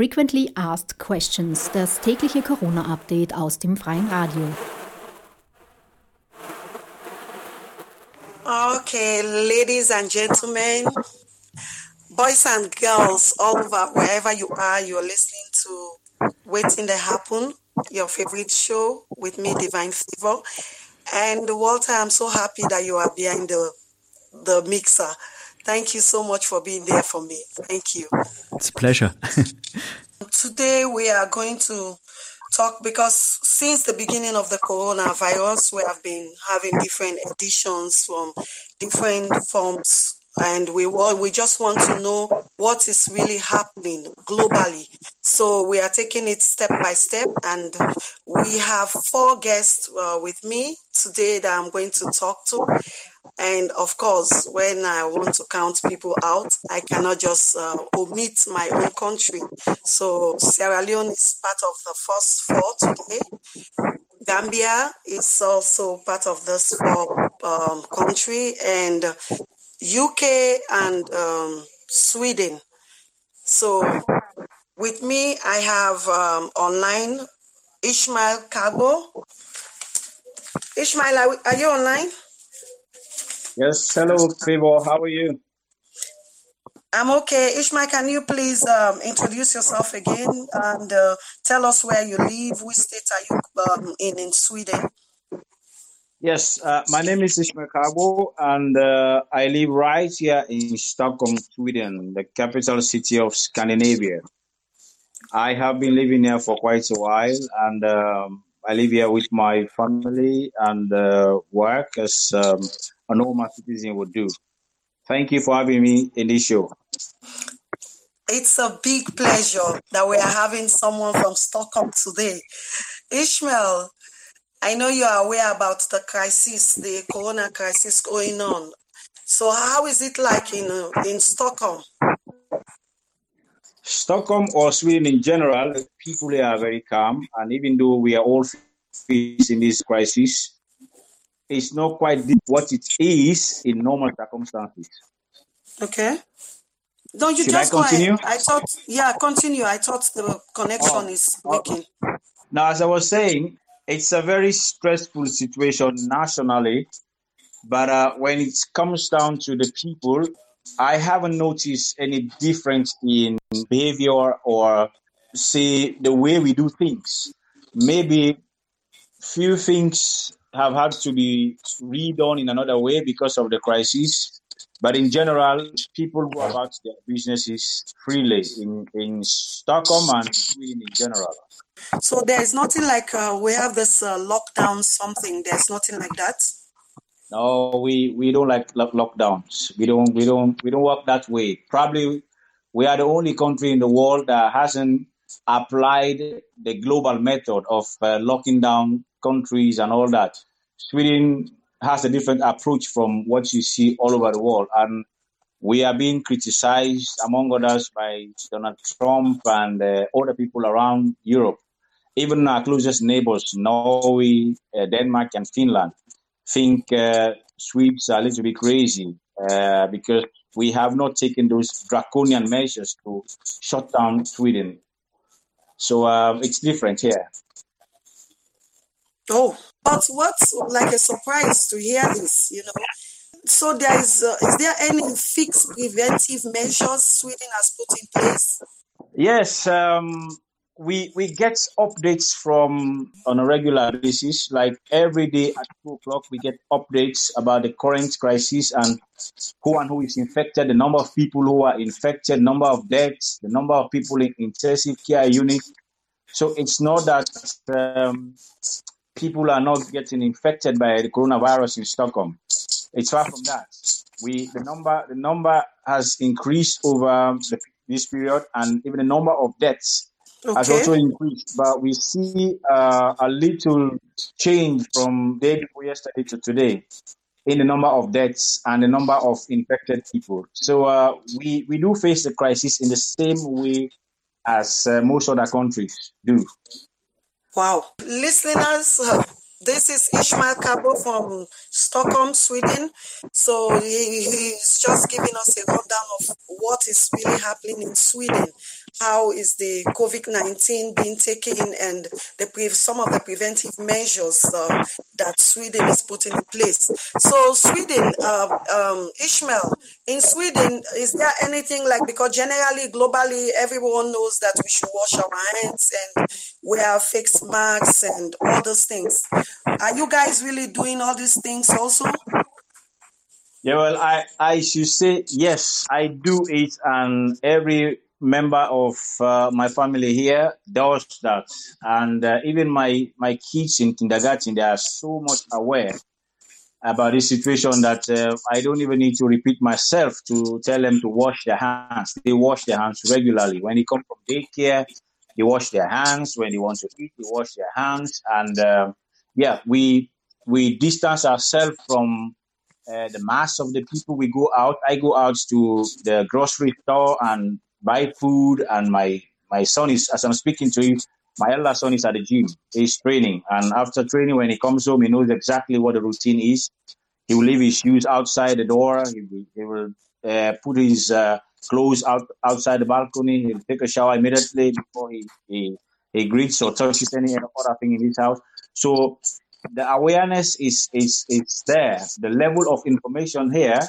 Frequently Asked Questions, das tägliche Corona-Update aus dem freien Radio. Okay, ladies and gentlemen, boys and girls all over, wherever you are, you're listening to Waiting to Happen, your favorite show with me, Divine Favor. And Walther, I'm so happy that you are behind the the mixer. Thank you so much for being there for me. Thank you. It's a pleasure. Today we are going to talk because since the beginning of the coronavirus, we have been having different editions from different forms and we want, we just want to know what is really happening globally. So we are taking it step by step, and we have four guests uh, with me today that I'm going to talk to. And of course, when I want to count people out, I cannot just uh, omit my own country. So Sierra Leone is part of the first four today. Gambia is also part of this four um, country, and UK and um, Sweden. So with me, I have um, online Ishmael Kargbo. Ishmael, are, are you online? Yes, hello, Favor. How are you? I'm okay. Ishmael, can you please um, introduce yourself again and uh, tell us where you live? Which state are you um, in in Sweden? Yes, uh, my name is Ishmael Kargbo, and uh, I live right here in Stockholm, Sweden, the capital city of Scandinavia. I have been living here for quite a while, and um, I live here with my family and uh, work as um, a normal citizen would do. Thank you for having me in this show. It's a big pleasure that we are having someone from Stockholm today. Ishmael, I know you are aware about the crisis, the corona crisis going on. So how is it like in uh, in Stockholm? Stockholm or Sweden in general, people here are very calm, and even though we are all facing this crisis, it's not quite what it is in normal circumstances. Okay. Don't you Should just I continue? go ahead? I thought, yeah, continue. I thought the connection Oh, is oh. working. Now, as I was saying, it's a very stressful situation nationally, but uh, when it comes down to the people, I haven't noticed any difference in behavior or say the way we do things. Maybe few things have had to be redone in another way because of the crisis. But in general, people go about their businesses freely in, in Stockholm and Sweden in general. So there is nothing like uh, we have this uh, lockdown something. There's nothing like that. No, we, we don't like lock- lockdowns. We don't we don't we don't work that way. Probably we are the only country in the world that hasn't applied the global method of uh, locking down countries and all that. Sweden has a different approach from what you see all over the world, and we are being criticized, among others, by Donald Trump and uh, other people around Europe. Even our closest neighbors, Norway, uh, Denmark, and Finland, think uh, Swedes are a little bit crazy uh, because we have not taken those draconian measures to shut down Sweden. So uh, it's different here. Oh, but what's like a surprise to hear this? You know. So there is uh, is there any fixed preventive measures Sweden has put in place? Yes, um, we we get updates from on a regular basis. Like every day at two o'clock, we get updates about the current crisis and who and who is infected, the number of people who are infected, number of deaths, the number of people in intensive care unit. So it's not that um, people are not getting infected by the coronavirus in Stockholm. It's far from that. We the number the number has increased over the, this period, and even the number of deaths has also increased. But we see uh, a little change from day before yesterday to today in the number of deaths and the number of infected people. So uh, we we do face the crisis in the same way as uh, most other countries do. Wow. Listeners, this is Ishmael Kargbo from Stockholm, Sweden. So he, he's just giving us a rundown of what is really happening in Sweden. how is the COVID-19 being taken and the some of the preventive measures uh, that Sweden is putting in place. So Sweden, uh, um, Ishmael, in Sweden, is there anything like, because generally, globally, everyone knows that we should wash our hands and wear face masks and all those things. Are you guys really doing all these things also? Yeah, well, I, I should say yes, I do it, and every member of uh, my family here does that, and uh, even my my kids in kindergarten, they are so much aware about this situation that uh, I don't even need to repeat myself to tell them to wash their hands. They wash their hands regularly when they come from daycare. They wash their hands when they want to eat. They wash their hands, and uh, yeah, we we distance ourselves from uh, the mass of the people. We go out. I go out to the grocery store and buy food. And my my son is, as I'm speaking to you, my elder son is at the gym. He's training, and after training, when he comes home, he knows exactly what the routine is. He will leave his shoes outside the door. He will, he will uh, put his uh, clothes out outside the balcony. He'll take a shower immediately before he, he he greets or touches any other thing in his house. So the awareness is is is there. The level of information here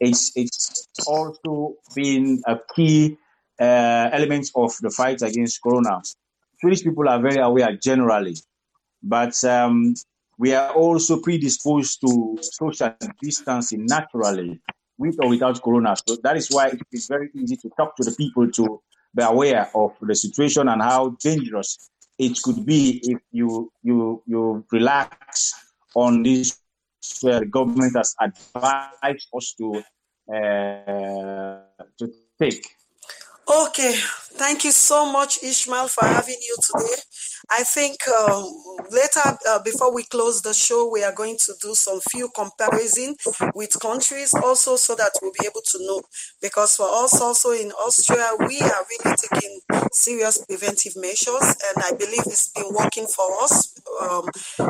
is it's also been a key uh, element of the fight against corona. Swedish people are very aware generally, but um, we are also predisposed to social distancing naturally, with or without corona. So that is why it is very easy to talk to the people to be aware of the situation and how dangerous it could be if you you you relax on this where the government has advised us to uh, to take. Okay, thank you so much, Ishmael, for having you today. I think um, later, uh, before we close the show, we are going to do some few comparison with countries also so that we'll be able to know. Because for us also in Austria, we are really taking serious preventive measures, and I believe it's been working for us. Um,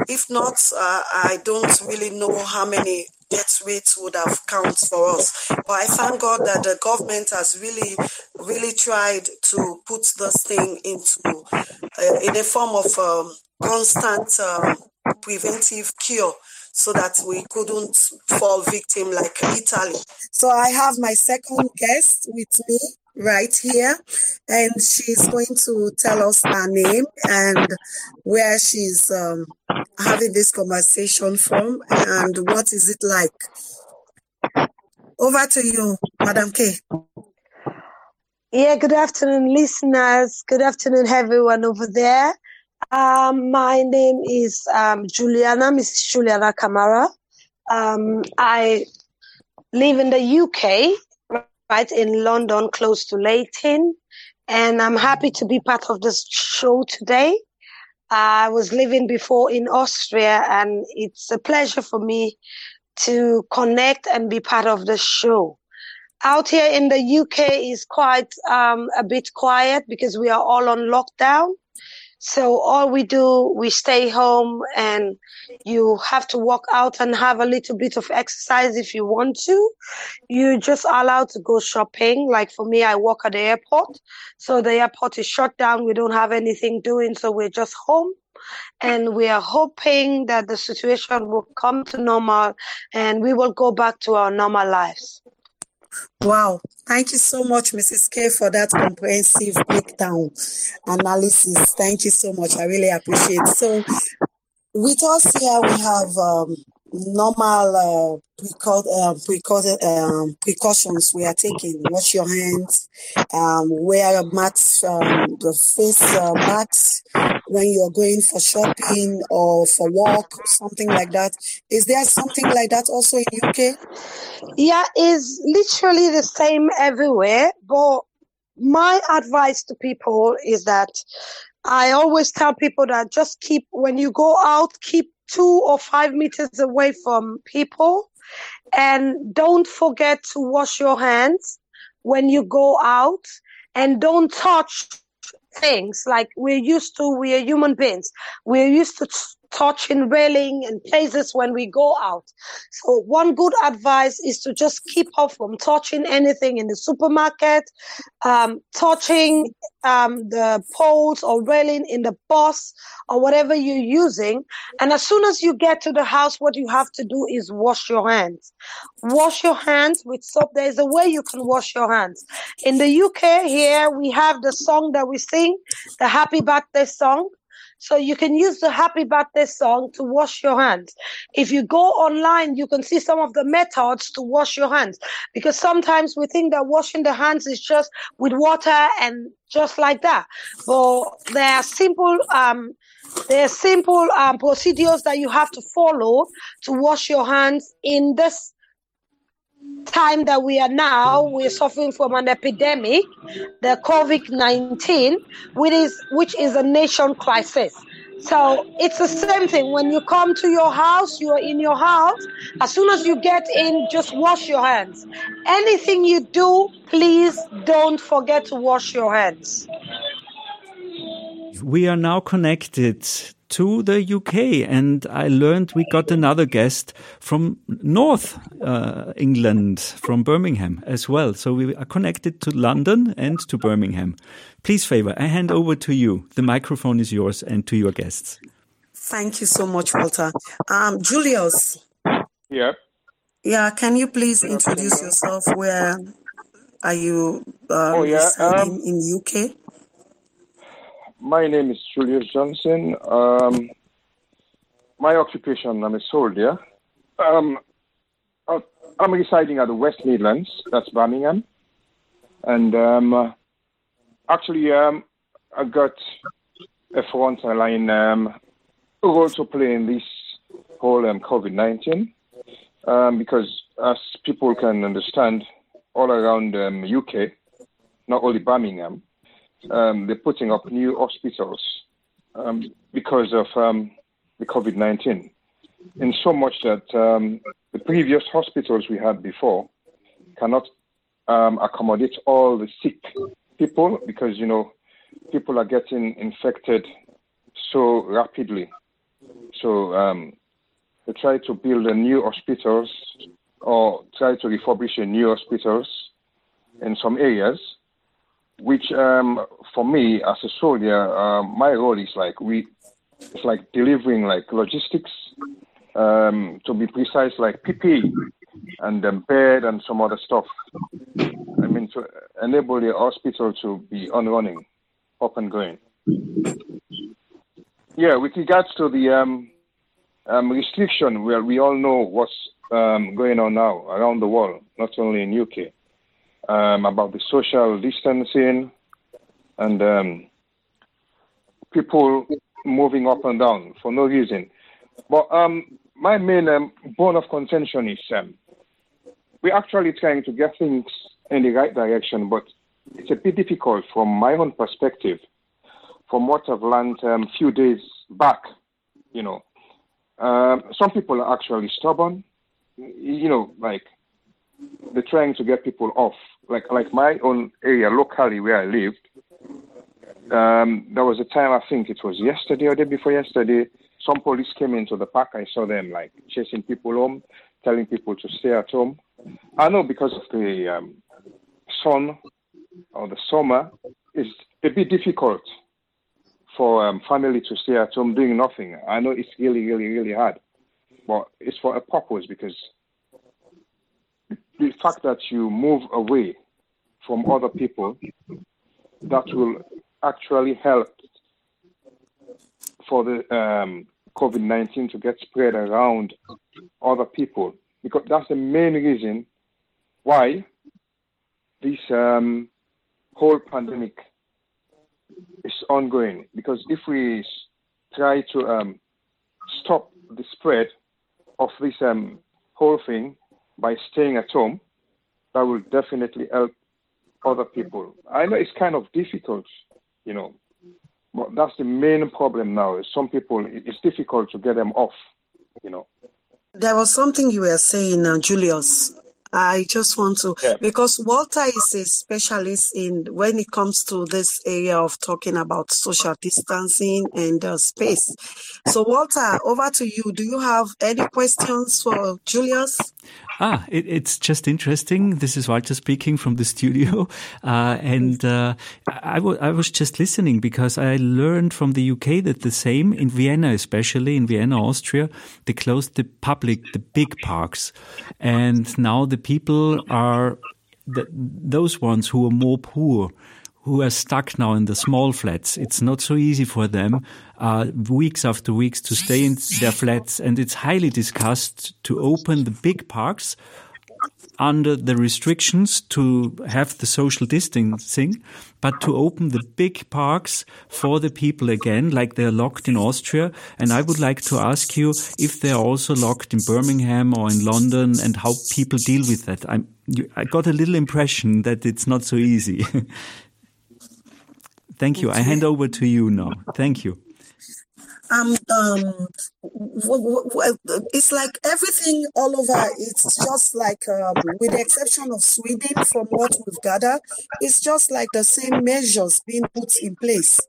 if not, uh, I don't really know how many death rates would have counted for us. But I thank God that the government has really, really tried to put this thing into uh, in a form of um, constant um, preventive cure so that we couldn't fall victim like Italy. So I have my second guest with me right here, and she's going to tell us her name and where she's um, having this conversation from and what is it like. Over to you, Madam K. Yeah, good afternoon, listeners. Good afternoon, everyone over there. Um, my name is um, Juliana, Mrs. Juliana Kamara. Um, I live in the UK right in London, close to Leyton. And I'm happy to be part of this show today. I was living before in Austria, and it's a pleasure for me to connect and be part of the show. Out here in the UK is quite um, a bit quiet because we are all on lockdown. So all we do, we stay home and you have to walk out and have a little bit of exercise if you want to. You're just allowed to go shopping. Like for me, I work at the airport. So the airport is shut down. We don't have anything doing. So we're just home and we are hoping that the situation will come to normal and we will go back to our normal lives. Wow. Thank you so much, Mrs. K, for that comprehensive breakdown analysis. Thank you so much. I really appreciate. So, with us here, we have um, normal uh, precau- uh, precau- um, precautions we are taking. Wash your hands, um, wear a mask, um, the face uh, mask when you're going for shopping or for walk, something like that. Is there something like that also in UK? Yeah, is literally the same everywhere. But my advice to people is that I always tell people that just keep when you go out, keep two or five meters away from people. And don't forget to wash your hands when you go out and don't touch things like we're used to. We are human beings. We're used to touching railing and places when we go out. So one good advice is to just keep off from touching anything in the supermarket, um, touching um, the poles or railing in the bus or whatever you're using. And as soon as you get to the house, what you have to do is wash your hands. Wash your hands with soap. There's a way you can wash your hands. In the UK here, we have the song that we sing, the happy birthday song. So you can use the happy birthday song to wash your hands. If you go online, you can see some of the methods to wash your hands because sometimes we think that washing the hands is just with water and just like that. But there are simple, um, there are simple um, procedures that you have to follow to wash your hands in this time that we are now, we're suffering from an epidemic, the COVID 19, which is, which is a nation crisis. So it's the same thing. When you come to your house, you are in your house. As soon as you get in, just wash your hands. Anything you do, please don't forget to wash your hands. We are now connected to the UK, and I learned we got another guest from North uh, England, from Birmingham as well. So we are connected to London and to Birmingham. Please, Favor, I hand over to you. The microphone is yours and to your guests. Thank you so much, Walther. Um, Julius. Yeah. Yeah, can you please introduce yourself? Where are you um, oh, yeah. Um, in, in UK? My name is Julius Johnson. Um, my occupation, I'm a soldier. Um, I'm residing at the West Midlands, that's Birmingham. And um, actually, um, I got a front line um, role to play in this whole um, COVID 19 um, because, as people can understand, all around um, UK, not only Birmingham, um, they're putting up new hospitals um, because of um, the COVID 19. In so much that um, the previous hospitals we had before cannot um, accommodate all the sick people because, you know, people are getting infected so rapidly. So um, they try to build new hospitals or try to refurbish new hospitals in some areas which um, for me as a soldier, uh, my role is like we, it's like delivering like logistics, um, to be precise, like PPE and um, bed and some other stuff. I mean, to enable the hospital to be on running, up and going. Yeah, with regards to the um, um, restriction, well, we all know what's um, going on now around the world, not only in UK um, about the social distancing and um, people moving up and down for no reason. But um, my main um, bone of contention is um, we're actually trying to get things in the right direction, but it's a bit difficult from my own perspective, from what I've learned a um, few days back. You know, um, some people are actually stubborn. You know, like they're trying to get people off. Like like my own area locally where I lived, um, there was a time I think it was yesterday or day before yesterday. Some police came into the park. I saw them like chasing people home, telling people to stay at home. I know because of the um, sun or the summer, it's a bit difficult for um, family to stay at home doing nothing. I know it's really, really, really hard, but it's for a purpose because the fact that you move away from other people, that will actually help for the um, COVID 19 to get spread around other people. Because that's the main reason why this um, whole pandemic is ongoing. Because if we try to um, stop the spread of this um, whole thing, by staying at home, that will definitely help other people. I know it's kind of difficult, you know, but that's the main problem now. Is some people it's difficult to get them off, you know. There was something you were saying, uh, Julius. I just want to Yeah. because Walther is a specialist in when it comes to this area of talking about social distancing and uh, space. So Walther, over to you. Do you have any questions for Julius? Ah, it, it's just interesting. This is Walther speaking from the studio. Uh, and uh, I, w- I was just listening because I learned from the UK that the same in Vienna, especially in Vienna, Austria, they closed the public, the big parks. And now the people are the, those ones who are more poor who are stuck now in the small flats. It's not so easy for them, uh, weeks after weeks to stay in their flats. And it's highly discussed to open the big parks under the restrictions to have the social distancing, but to open the big parks for the people again, like they're locked in Austria. And I would like to ask you if they're also locked in Birmingham or in London and how people deal with that. I'm, I got a little impression that it's not so easy. Thank you. I hand over to you now. Thank you. Um, um, w- w- w- it's like everything all over. It's just like, um, with the exception of Sweden, from what we've gathered, it's just like the same measures being put in place.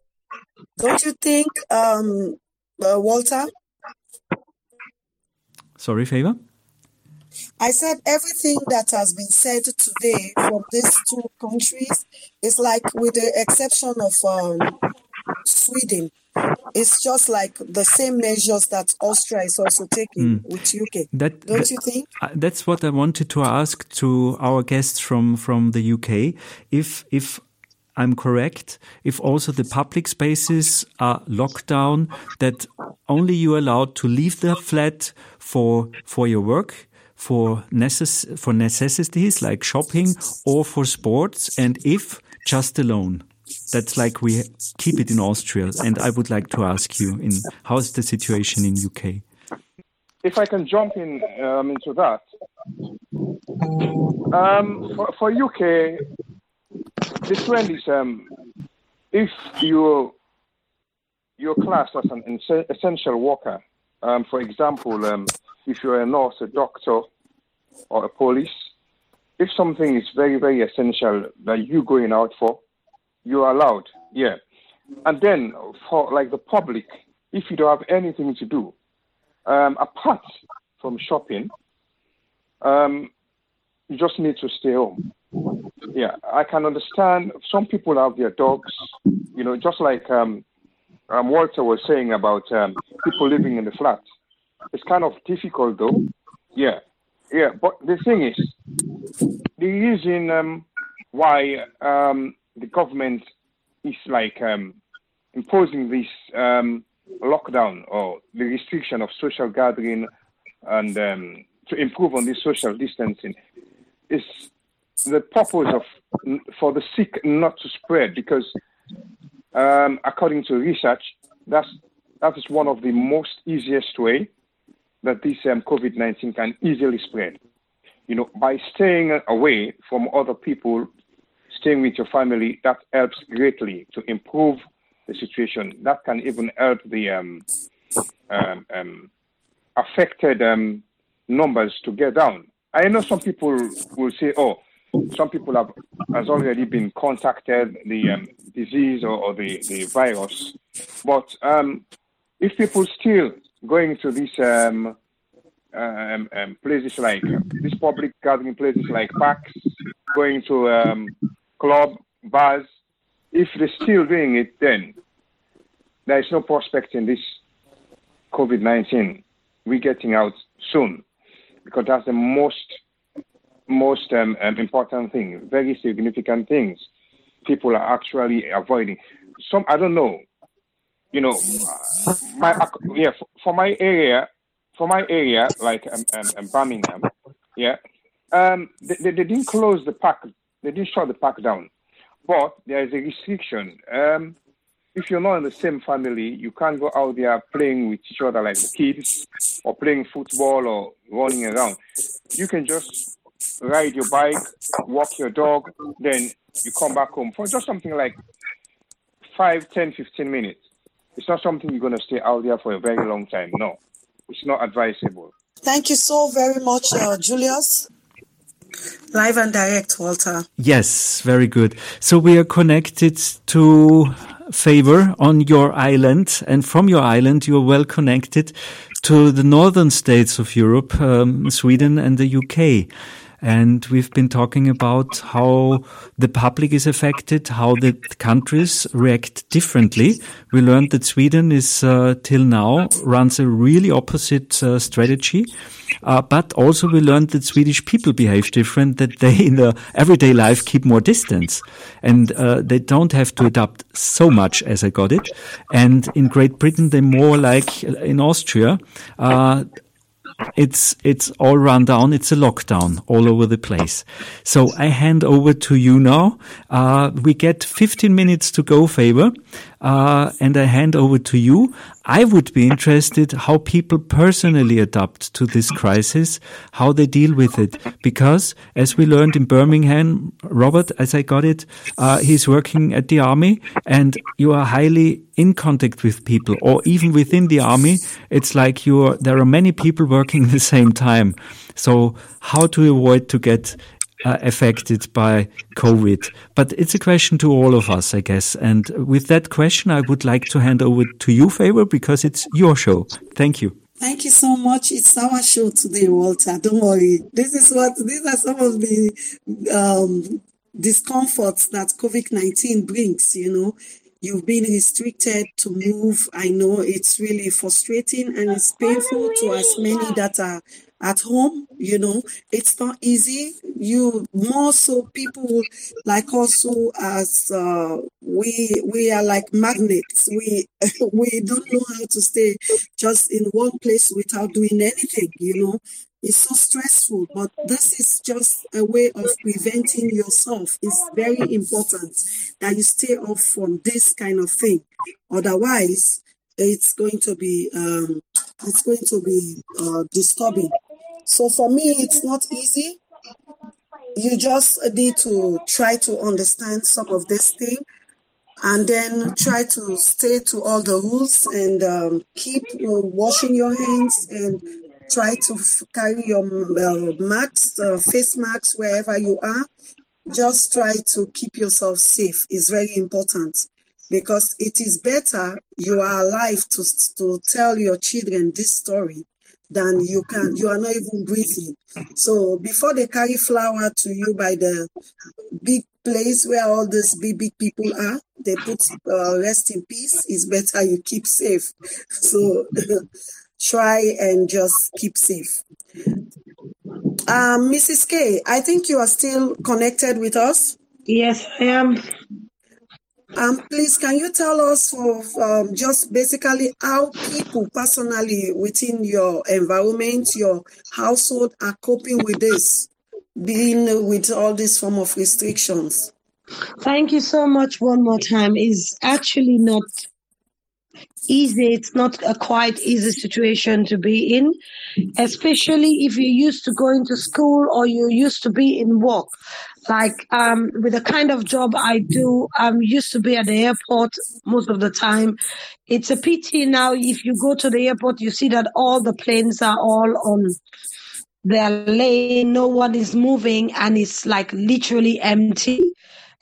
Don't you think, um, uh, Walther? Sorry, Favor? I said everything that has been said today from these two countries is like, with the exception of um, Sweden, it's just like the same measures that Austria is also taking with UK. That, Don't that- you think? uh, that's what I wanted to ask to our guests from, from the UK. If, if I'm correct, if also the public spaces are locked down, that only you're allowed to leave the flat for, for your work, for necess- for necessities like shopping or for sports, and if just alone. That's like we keep it in Austria. And I would like to ask you in how's the situation in UK? if I can jump in um, into that, um, for, for UK, the trend is um, if you you're classed as an essential worker, um, for example, um, if you're a nurse, a doctor, or a police, if something is very, very essential that you're going out for, you're allowed, yeah. And then for like the public, if you don't have anything to do, um, apart from shopping, um, you just need to stay home. Yeah, I can understand. Some people have their dogs, you know, just like um, um, Walther was saying about um, people living in the flat. It's kind of difficult, though. Yeah, yeah. But the thing is, the reason um, why um, the government is like um, imposing this um, lockdown or the restriction of social gathering and um, to improve on this social distancing is the purpose of for the sick not to spread because um, according to research that's that is one of the most easiest way that this um, COVID-19 can easily spread. You know, by staying away from other people, staying with your family, that helps greatly to improve the situation. That can even help the um, um, um, affected um, numbers to get down. I know some people will say, "Oh, some people have has already been contacted the um, disease or, or the, the virus," but um, if people still going to these places like these public gathering places like parks, going to club bars, if they're still doing it, then there is no prospect in this COVID nineteen. We're getting out soon, because that's the most most um, um, important thing, very significant things people are actually avoiding. Some I don't know, you know, my yeah for, my area, for my area like um, um, um, Birmingham, yeah, um, they, they, they didn't close the park, they didn't shut the park down, but there is a restriction. Um, if you're not in the same family, you can't go out there playing with each other like the kids, or playing football or running around. You can just ride your bike, walk your dog, then you come back home for just something like 5, 10, 15 minutes. It's not something you're going to stay out there for a very long time. No, it's not advisable. Thank you so very much, uh, Julius. Live and direct, Walther. Yes, very good. So we are connected to Favor on your island, and from your island, you are well connected to the northern states of Europe, um, Sweden and the UK. And we've been talking about how the public is affected, how the countries react differently. We learned that Sweden is, uh, till now, runs a really opposite uh, strategy. Uh, but also we learned that Swedish people behave different, that they in their everyday life keep more distance and uh, they don't have to adapt so much as I got it. And in Great Britain, they're more like in Austria, uh, it's it's all run down. It's a lockdown all over the place. So I hand over to you now. Uh, we get 15 minutes to go, favor, uh, and I hand over to you. I would be interested how people personally adapt to this crisis, how they deal with it, because as we learned in Birmingham, Robert, as I got it, uh, he's working at the army, and you are highly in contact with people, or even within the army, it's like you are. There are many people working at the same time. So how to avoid to get uh, affected by COVID. But it's a question to all of us, I guess. And with that question, I would like to hand over to you, Favor, because it's your show. Thank you. Thank you so much. It's our show today, Walther. Don't worry. This is what these are some of the um, discomforts that COVID nineteen brings. You know, you've been restricted to move. I know it's really frustrating and it's painful to as many that are at home you know it's not easy. You more so people like us who as uh, we we are like magnets. We we don't know how to stay just in one place without doing anything you know. It's so stressful but this is just a way of preventing yourself. It's very important that you stay off from this kind of thing. Otherwise it's going to be um, it's going to be uh, disturbing so for me, it's not easy. You just need to try to understand some of this thing and then try to stay to all the rules and um, keep uh, washing your hands and try to f- carry your uh, masks, uh, face masks wherever you are. Just try to keep yourself safe is very important because it is better you are alive to, to tell your children this story than you can you are not even breathing. So before they carry flower to you by the big place where all these big big people are they put uh, rest in peace it's better you keep safe. So try and just keep safe. Um, mrs k i think you are still connected with us? Yes i am um, please, can you tell us of um, just basically how people personally within your environment, your household, are coping with this, being with all these form of restrictions? Thank you so much. One more time is actually not easy. It's not a quite easy situation to be in, especially if you're used to going to school or you used to be in work. Like um, with the kind of job I do, I'm used to be at the airport most of the time. It's a pity now. If you go to the airport, you see that all the planes are all on their lane. No one is moving, and it's like literally empty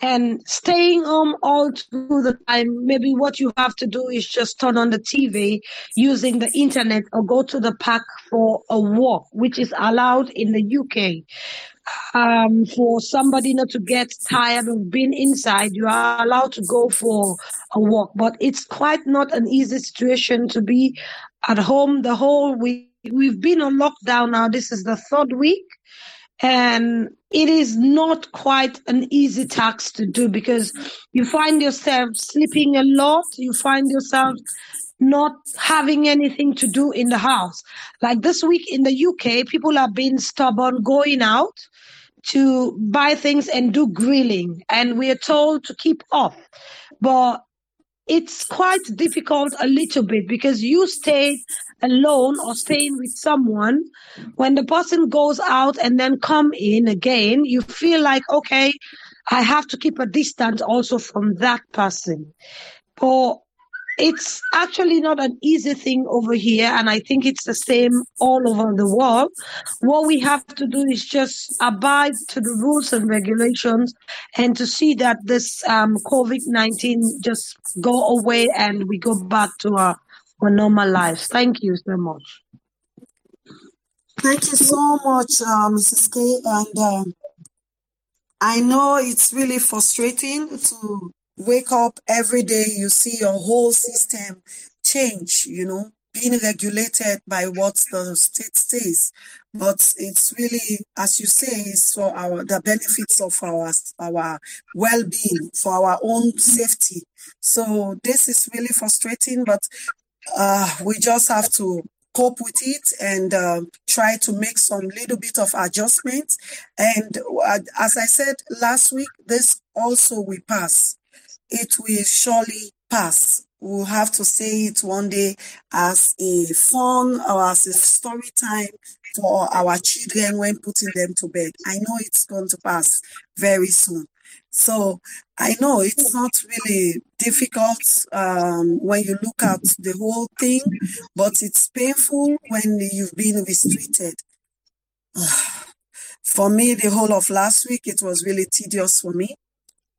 and staying home all through the time maybe what you have to do is just turn on the tv using the internet or go to the park for a walk which is allowed in the uk um, for somebody not to get tired of being inside you are allowed to go for a walk. But it's quite not an easy situation to be at home the whole week. We've been on lockdown now. This is the third week and it is not quite an easy task to do because you find yourself sleeping a lot. You find yourself not having anything to do in the house. Like this week in the uk people are being stubborn going out to buy things and do grilling. And we are told to keep off. But it's quite difficult a little bit because you stay alone or staying with someone. When the person goes out and then come in again you feel like okay i have to keep a distance also from that person. But it's actually not an easy thing over here, and I think it's the same all over the world. What we have to do is just abide to the rules and regulations, and to see that this um, COVID nineteen just go away and we go back to our, our normal lives. Thank you so much. Thank you so much, uh, Mrs. K. And um, I know it's really frustrating to wake up every day, you see your whole system change, you know, being regulated by what the state says. But it's really, as you say, it's for our the benefits of our our well-being, for our own safety. So this is really frustrating, but uh, we just have to cope with it and uh, try to make some little bit of adjustments. And uh, as I said last week, this also will pass. It will surely pass. We'll have to say it one day as a fun or as a story time for our children when putting them to bed. I know it's going to pass very soon. So I know it's not really difficult um, when you look at the whole thing, but it's painful when you've been restricted. for me, the whole of last week, it was really tedious for me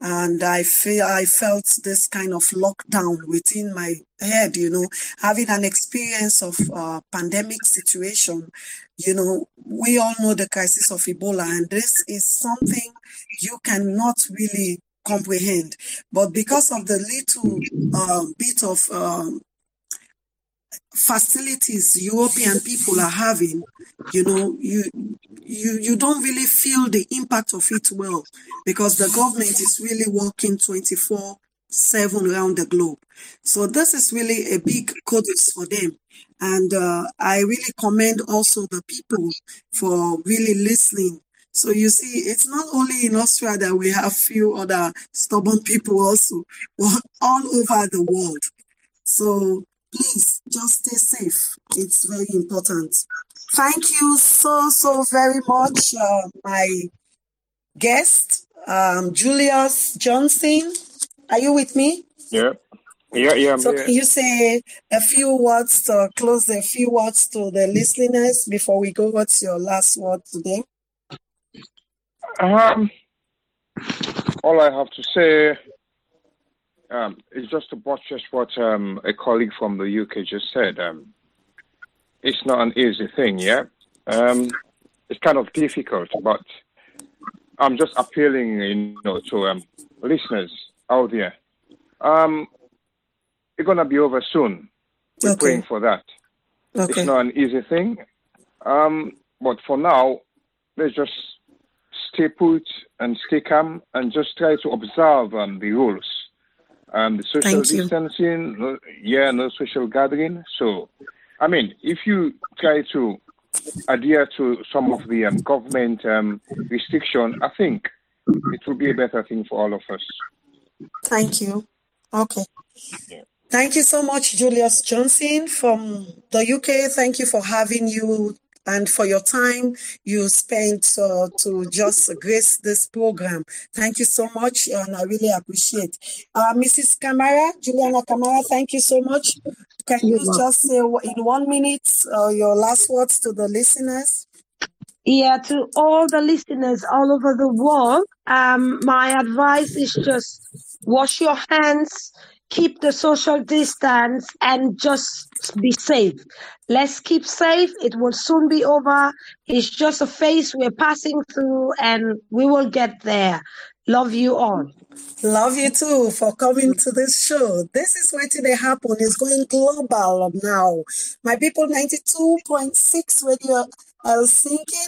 and I feel I felt this kind of lockdown within my head. You know, having an experience of uh, pandemic situation. You know, we all know the crisis of Ebola, and this is something you cannot really comprehend. But because of the little uh, bit of um, facilities European people are having, you know, you you you don't really feel the impact of it well because the government is really working 24 7 around the globe. So this is really a big kudos for them. And uh, I really commend also the people for really listening. So you see, it's not only in Austria that we have few other stubborn people also, but all over the world. So please just stay safe. It's very important. Thank you so, so very much, uh, my guest, um, Julius Johnson. Are you with me? Yeah. Yeah, yeah. I'm so here. can you say a few words to close a few words to the listeners before we go? What's your last word today? Um, all I have to say um, it's just to buttress what um, a colleague from the UK just said. Um, it's not an easy thing, yeah. Um, it's kind of difficult, but I'm just appealing, you know, to um, listeners out there. Um, it's gonna be over soon. We're Okay. praying for that. Okay. It's not an easy thing, um, but for now, let's just stay put and stay calm and just try to observe um, the rules. Um, the social Thank distancing, no, yeah, no social gathering. So, I mean, if you try to adhere to some of the um, government um, restriction, I think it will be a better thing for all of us. Thank you. Okay. Yeah. Thank you so much, Julius Johnson from the UK. Thank you for having you and for your time you spent uh, to just grace this program. Thank you so much, and I really appreciate. Uh, Mrs. Kamara, Juliana Kamara, thank you so much. Can you just say in one minute uh, your last words to the listeners? Yeah, to all the listeners all over the world, um, my advice is just wash your hands, keep the social distance, and just be safe. Let's keep safe. It will soon be over. It's just a phase we're passing through, and we will get there. Love you all. Love you too for coming to this show. This is what they happen. It's going global now. My people, 92.6 radio uh, Helsinki.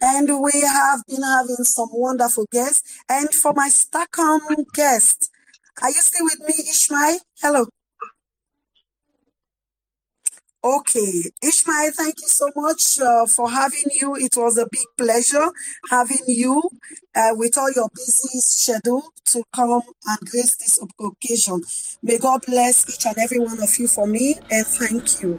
And we have been having some wonderful guests. And for my Stockholm guest, are you still with me, Ishmael? Hello. Okay, Ishmael, thank you so much uh, for having you. It was a big pleasure having you uh, with all your busy schedule to come and grace this occasion. May God bless each and every one of you for me and thank you.